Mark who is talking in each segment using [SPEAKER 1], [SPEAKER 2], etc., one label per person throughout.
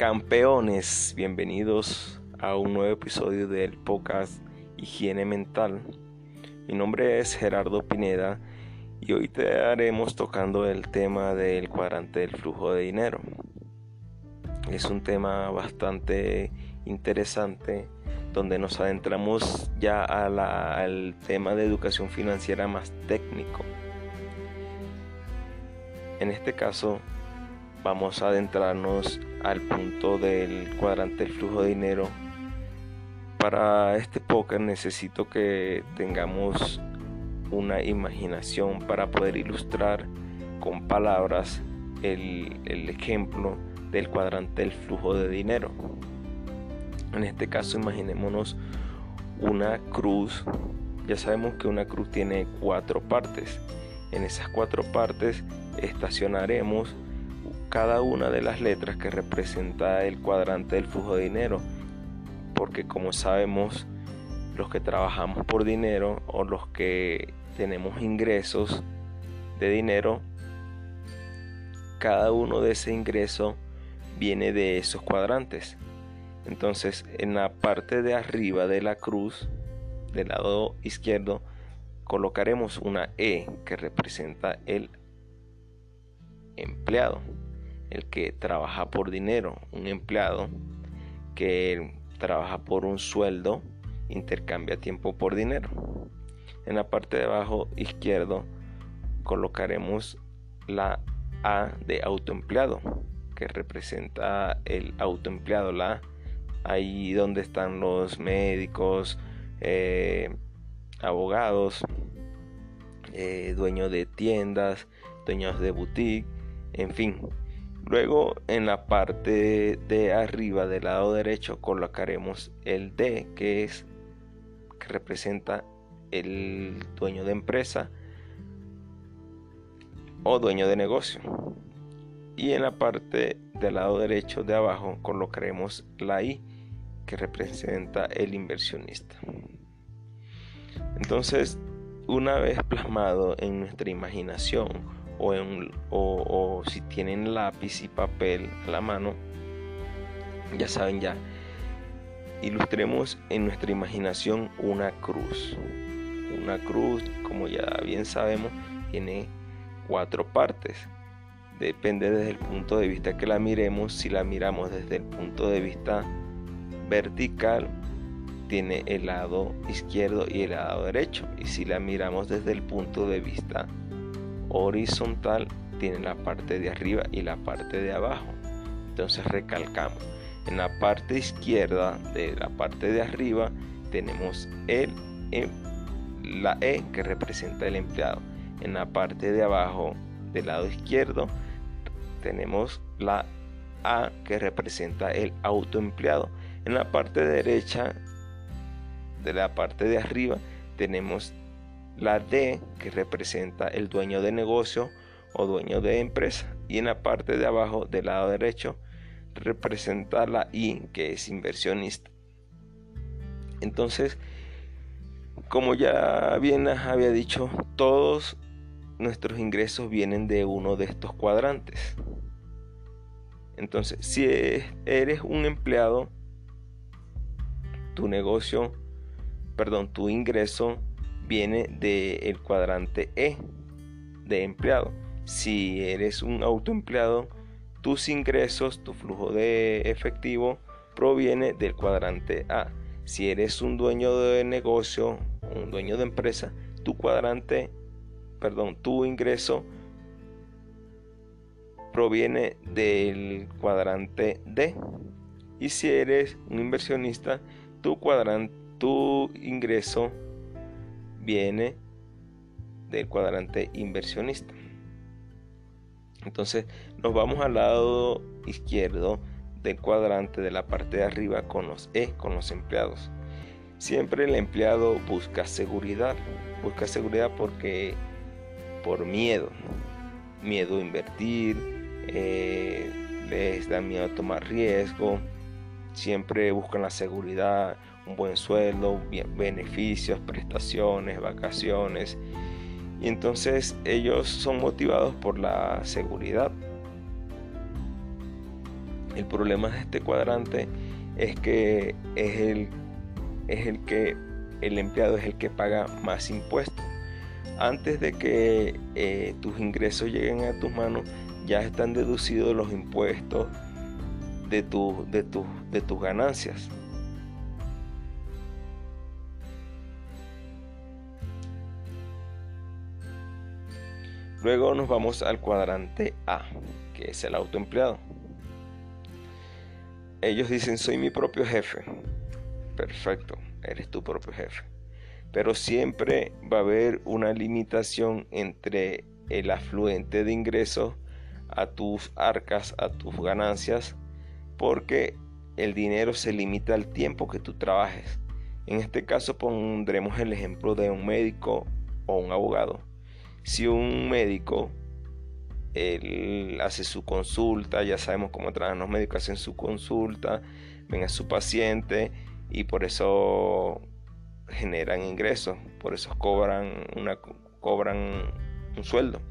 [SPEAKER 1] Campeones, bienvenidos a un nuevo episodio del podcast Higiene Mental. Mi nombre es Gerardo Pineda y hoy te haremos tocando el tema del cuadrante del flujo de dinero. Es un tema bastante interesante donde nos adentramos ya al tema de educación financiera más técnico. En este caso vamos a adentrarnos al punto del cuadrante del flujo de dinero. Para este póker necesito que tengamos una imaginación para poder ilustrar con palabras el ejemplo del cuadrante del flujo de dinero. En este caso imaginémonos una cruz. Ya sabemos que una cruz tiene cuatro partes. En esas cuatro partes estacionaremos cada una de las letras que representa el cuadrante del flujo de dinero. Porque como sabemos, los que trabajamos por dinero o los que tenemos ingresos de dinero, cada uno de ese ingreso viene de esos cuadrantes. Entonces, en la parte de arriba de la cruz, del lado izquierdo, colocaremos una E que representa el empleado el que trabaja por dinero, un empleado que trabaja por un sueldo, intercambia tiempo por dinero. En la parte de abajo izquierdo colocaremos la A de autoempleado, que representa el autoempleado, la ahí donde están los médicos, eh, abogados, eh, dueños de tiendas, dueños de boutique, en fin, Luego en la parte de arriba del lado derecho colocaremos el D que es que representa el dueño de empresa o dueño de negocio. Y en la parte del lado derecho de abajo colocaremos la I que representa el inversionista. Entonces, una vez plasmado en nuestra imaginación o, si tienen lápiz y papel a la mano, ya saben ya, ilustremos en nuestra imaginación una cruz. Una cruz, como ya bien sabemos, tiene cuatro partes. Depende desde el punto de vista que la miremos. Si la miramos desde el punto de vista vertical, tiene el lado izquierdo y el lado derecho. Y si la miramos desde el punto de vista horizontal tiene la parte de arriba y la parte de abajo. Entonces recalcamos. En la parte izquierda de la parte de arriba tenemos el, la E que representa el empleado. En la parte de abajo del lado izquierdo tenemos la A que representa el autoempleado. En la parte derecha de la parte de arriba tenemos la D que representa el dueño de negocio o dueño de empresa y en la parte de abajo del lado derecho representa la I que es inversionista. Entonces, como ya bien había dicho, todos nuestros ingresos vienen de uno de estos cuadrantes. Entonces, si eres un empleado, tu negocio, perdón, tu ingreso viene del cuadrante E de empleado. Si eres un autoempleado, tus ingresos, tu flujo de efectivo proviene del cuadrante A. Si eres un dueño de negocio, un dueño de empresa, tu cuadrante, perdón, tu ingreso proviene del cuadrante D. Y si eres un inversionista, tu cuadrante, tu ingreso viene del cuadrante inversionista. Entonces nos vamos al lado izquierdo del cuadrante de la parte de arriba con los E, con los empleados. Siempre el empleado busca seguridad. Busca seguridad porque por miedo. Miedo a invertir, eh, les da miedo a tomar riesgo. Siempre buscan la seguridad, un buen sueldo, beneficios, prestaciones, vacaciones. Y entonces ellos son motivados por la seguridad. El problema de este cuadrante es que es el, es el que el empleado es el que paga más impuestos. Antes de que eh, tus ingresos lleguen a tus manos, ya están deducidos los impuestos de, tu, de, de tus ganancias. Luego nos vamos al cuadrante A, que es el autoempleado. Ellos dicen, soy mi propio jefe. Perfecto, eres tu propio jefe. Pero siempre va a haber una limitación entre el afluente de ingresos a tus arcas, a tus ganancias, porque el dinero se limita al tiempo que tú trabajes. En este caso pondremos el ejemplo de un médico o un abogado. Si un médico él hace su consulta, ya sabemos cómo trabajan los médicos, hacen su consulta, ven a su paciente y por eso generan ingresos, por eso cobran, una, cobran un sueldo.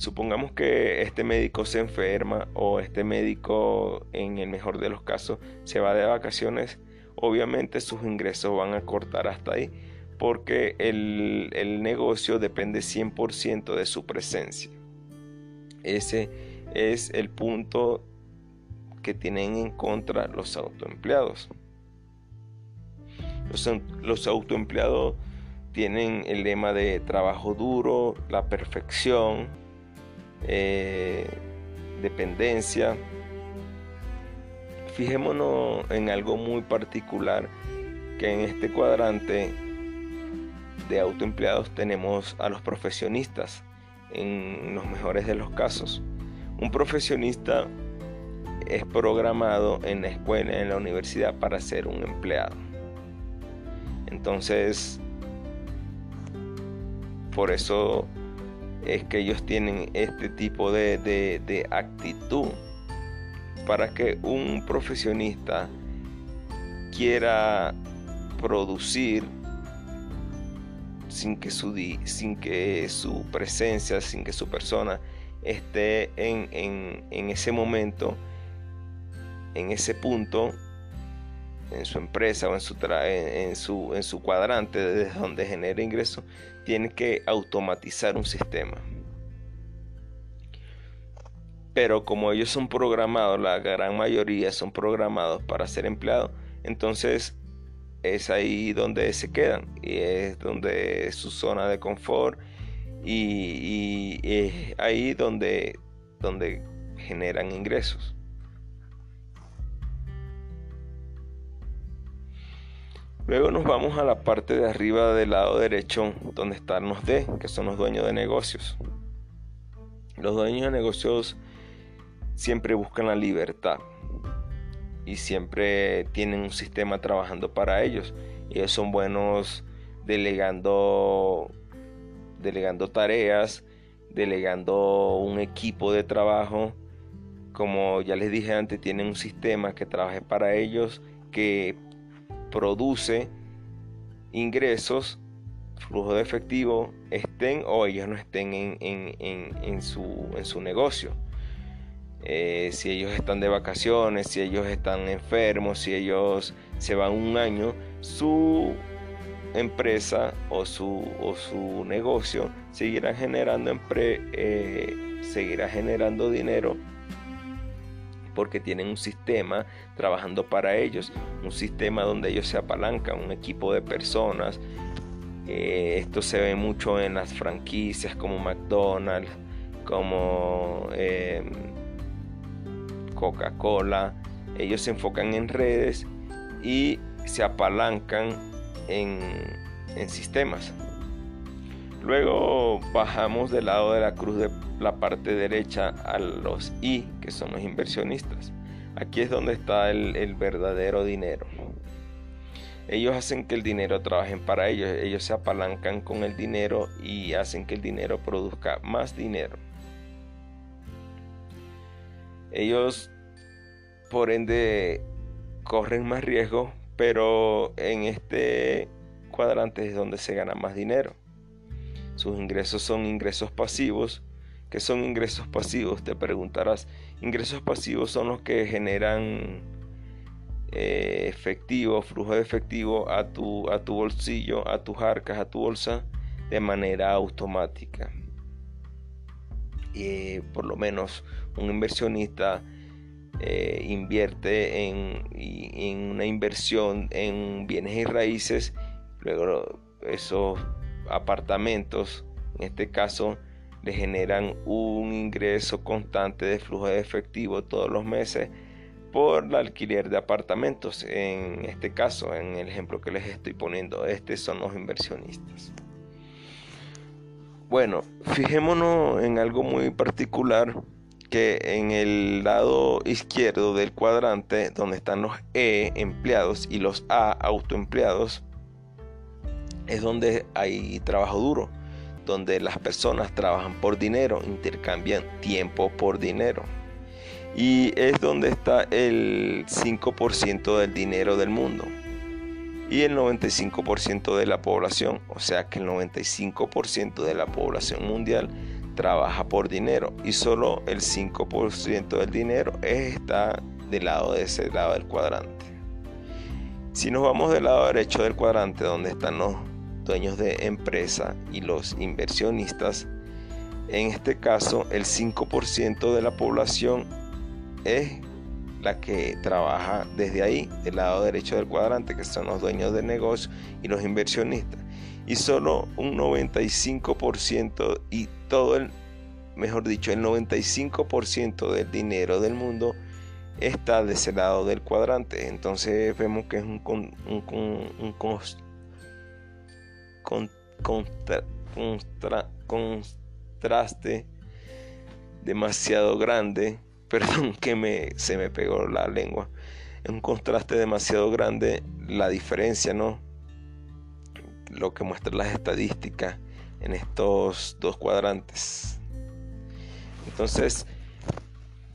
[SPEAKER 1] Supongamos que este médico se enferma o este médico en el mejor de los casos se va de vacaciones, obviamente sus ingresos van a cortar hasta ahí porque el, el negocio depende 100% de su presencia. Ese es el punto que tienen en contra los autoempleados. Los, los autoempleados tienen el lema de trabajo duro, la perfección, eh, dependencia. Fijémonos en algo muy particular que en este cuadrante de autoempleados tenemos a los profesionistas en los mejores de los casos. Un profesionista es programado en la escuela, en la universidad para ser un empleado. Entonces, por eso es que ellos tienen este tipo de, actitud para que un profesionista quiera producir sin que su, sin que su presencia, sin que su persona esté en, en ese momento, en ese punto, en su empresa o en su, en, su, en su cuadrante desde donde genera ingresos, tiene que automatizar un sistema. Pero como ellos son programados, la gran mayoría son programados para ser empleados, entonces es ahí donde se quedan y es donde su zona de confort y es ahí donde, donde generan ingresos. Luego nos vamos a la parte de arriba del lado derecho donde están los D, que son los dueños de negocios. Los dueños de negocios siempre buscan la libertad y siempre tienen un sistema trabajando para ellos. Ellos son buenos delegando, delegando tareas, delegando un equipo de trabajo. Como ya les dije antes, tienen un sistema que trabaje para ellos, que produce ingresos, flujo de efectivo, estén o ellos no estén en, su, negocio. Eh, si ellos están de vacaciones, si ellos están enfermos, si ellos se van un año, su empresa o su, o su negocio seguirá generando, eh, seguirá generando dinero porque tienen un sistema trabajando para ellos, un sistema donde ellos se apalancan, un equipo de personas. Eh, esto se ve mucho en las franquicias como McDonald's, como em, Coca-Cola. Ellos se enfocan en redes y se apalancan en, en sistemas. Luego bajamos del lado de la cruz de la parte derecha a los I, que son los inversionistas. Aquí es donde está el, verdadero dinero. Ellos hacen que el dinero trabaje para ellos. Ellos se apalancan con el dinero y hacen que el dinero produzca más dinero. Ellos, por ende, corren más riesgo, pero en este cuadrante es donde se gana más dinero. Sus ingresos son ingresos pasivos ¿Qué son ingresos pasivos? Te preguntarás. Ingresos pasivos son los que generan eh, efectivo, flujo de efectivo a tu, a tu bolsillo, a tus arcas, a tu bolsa de manera automática. Y por lo menos un inversionista eh, invierte en, en, una inversión en bienes y raíces, luego esos apartamentos, en este caso, le generan un ingreso constante de flujo de efectivo todos los meses por el alquiler de apartamentos. En este caso, en el ejemplo que les estoy poniendo, estos son los inversionistas. Bueno, fijémonos en algo muy particular que en el lado izquierdo del cuadrante donde están los E empleados y los A autoempleados es donde hay trabajo duro, donde las personas trabajan por dinero, intercambian tiempo por dinero. Y es donde está el 5% del dinero del mundo y el 95% de la población, o sea que el 95% de la población mundial trabaja por dinero y solo el 5% del dinero está del lado de ese lado del cuadrante. Si nos vamos del lado derecho del cuadrante donde están los dueños de empresa y los inversionistas, en este caso el 5% de la población es la que trabaja desde ahí, del lado derecho del cuadrante, que son los dueños de negocio y los inversionistas. Y solo un 95% y todo el, mejor dicho, el 95% del dinero del mundo está de ese lado del cuadrante. Entonces vemos que es un, un, contraste demasiado grande perdón que me, se me pegó la lengua. Es un contraste demasiado grande la diferencia, ¿no? Lo que muestran las estadísticas en estos dos cuadrantes. Entonces,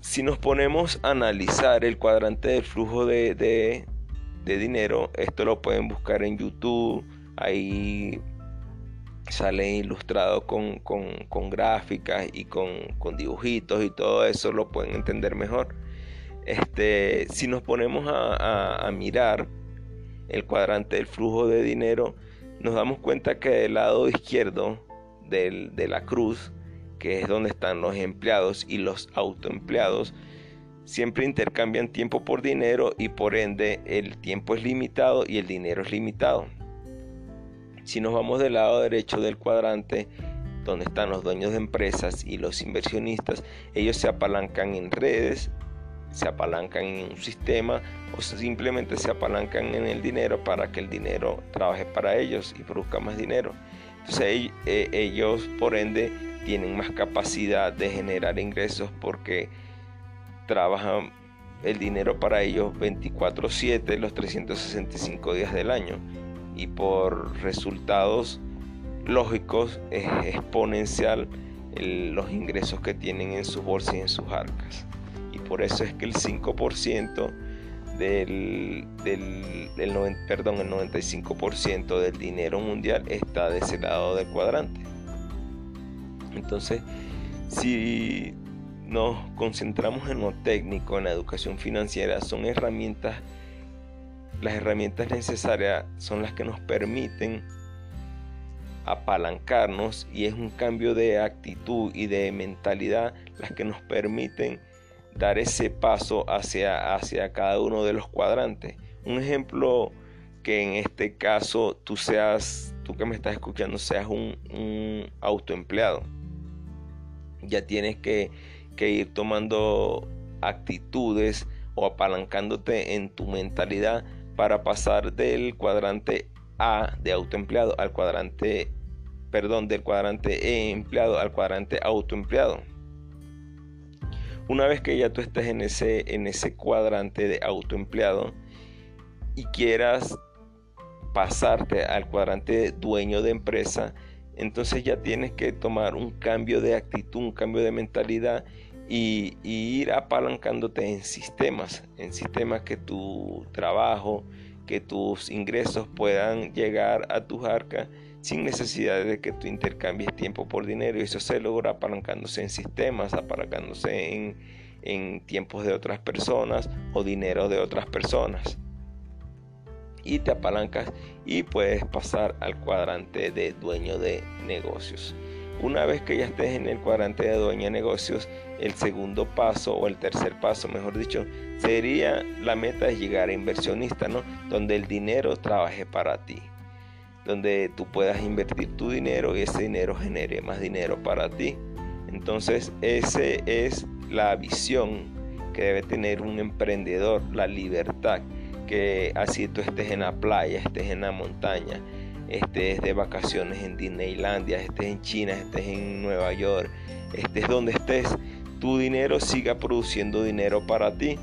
[SPEAKER 1] si nos ponemos a analizar el cuadrante del flujo de, de dinero, esto lo pueden buscar en YouTube. Ahí sale ilustrado con, gráficas y con, dibujitos y todo eso lo pueden entender mejor. Este, si nos ponemos a, mirar el cuadrante del flujo de dinero, nos damos cuenta que del lado izquierdo de la cruz, que es donde están los empleados y los autoempleados, siempre intercambian tiempo por dinero y por ende el tiempo es limitado y el dinero es limitado. Si nos vamos del lado derecho del cuadrante, donde están los dueños de empresas y los inversionistas, ellos se apalancan en redes, se apalancan en un sistema o simplemente se apalancan en el dinero para que el dinero trabaje para ellos y produzca más dinero. Entonces eh, ellos por ende tienen más capacidad de generar ingresos porque trabajan el dinero para ellos 24/7 los 365 días del año y por resultados lógicos es exponencial los ingresos que tienen en sus bolsas y en sus arcas. Y por eso es que el 5% del, del, perdón, el 95% del dinero mundial está de ese lado del cuadrante. Entonces, si nos concentramos en lo técnico, en la educación financiera, son herramientas las herramientas necesarias son las que nos permiten apalancarnos y es un cambio de actitud y de mentalidad las que nos permiten dar ese paso hacia, hacia cada uno de los cuadrantes. Un ejemplo que en este caso tú seas, tú que me estás escuchando, seas un, autoempleado. Ya tienes que, que ir tomando actitudes o apalancándote en tu mentalidad para pasar del cuadrante A de autoempleado al cuadrante, perdón, del cuadrante E empleado al cuadrante autoempleado. Una vez que ya tú estés en ese, en ese cuadrante de autoempleado y quieras pasarte al cuadrante dueño de empresa, entonces ya tienes que tomar un cambio de actitud, un cambio de mentalidad y, ir apalancándote en sistemas, en sistemas que tu trabajo, que tus ingresos puedan llegar a tus arcas sin necesidad de que tú intercambies tiempo por dinero y eso se logra apalancándose en sistemas, apalancándose en, en tiempos de otras personas o dinero de otras personas y te apalancas y puedes pasar al cuadrante de dueño de negocios. Una vez que ya estés en el cuadrante de dueño de negocios, el segundo paso o el tercer paso, mejor dicho, sería la meta de llegar a inversionista, ¿no? Donde el dinero trabaje para ti. Donde tú puedas invertir tu dinero y ese dinero genere más dinero para ti. Entonces, esa es la visión que debe tener un emprendedor, la libertad que así tú estés en la playa, estés en la montaña, estés de vacaciones en Disneylandia, estés en China, estés en Nueva York, estés donde estés, tu dinero siga produciendo dinero para ti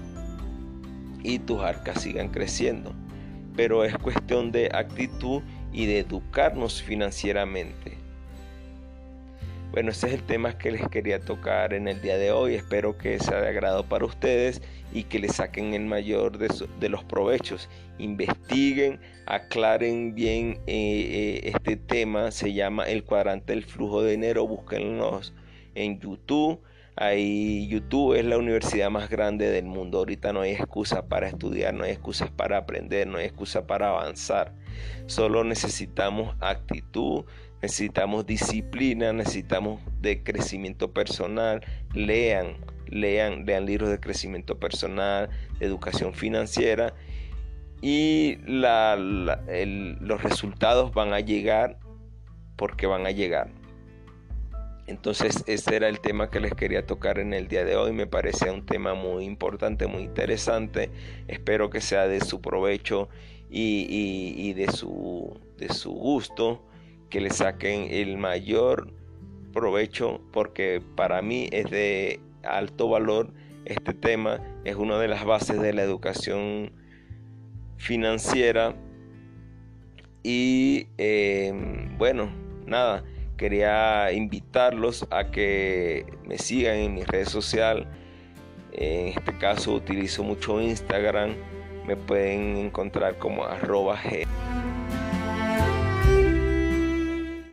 [SPEAKER 1] y tus arcas sigan creciendo. Pero es cuestión de actitud y de educarnos financieramente. Bueno, ese es el tema que les quería tocar en el día de hoy. Espero que sea de agrado para ustedes y que le saquen el mayor de, los provechos. Investiguen, aclaren bien eh, eh, este tema. Se llama el cuadrante del flujo de dinero. Búsquenlos en YouTube. Ahí YouTube es la universidad más grande del mundo. Ahorita no hay excusa para estudiar, no hay excusas para aprender, no hay excusa para avanzar. Solo necesitamos actitud, necesitamos disciplina, necesitamos de crecimiento personal. Lean, lean, lean libros de crecimiento personal, de educación financiera y los resultados van a llegar porque van a llegar. Entonces ese era el tema que les quería tocar en el día de hoy. Me parece un tema muy importante, muy interesante. Espero que sea de su provecho y, de, su, de su gusto, que le saquen el mayor provecho porque para mí es de alto valor este tema. Es una de las bases de la educación financiera. Y em, bueno, nada quería invitarlos a que me sigan en mis redes sociales. En este caso utilizo mucho Instagram. Me pueden encontrar como arroba G.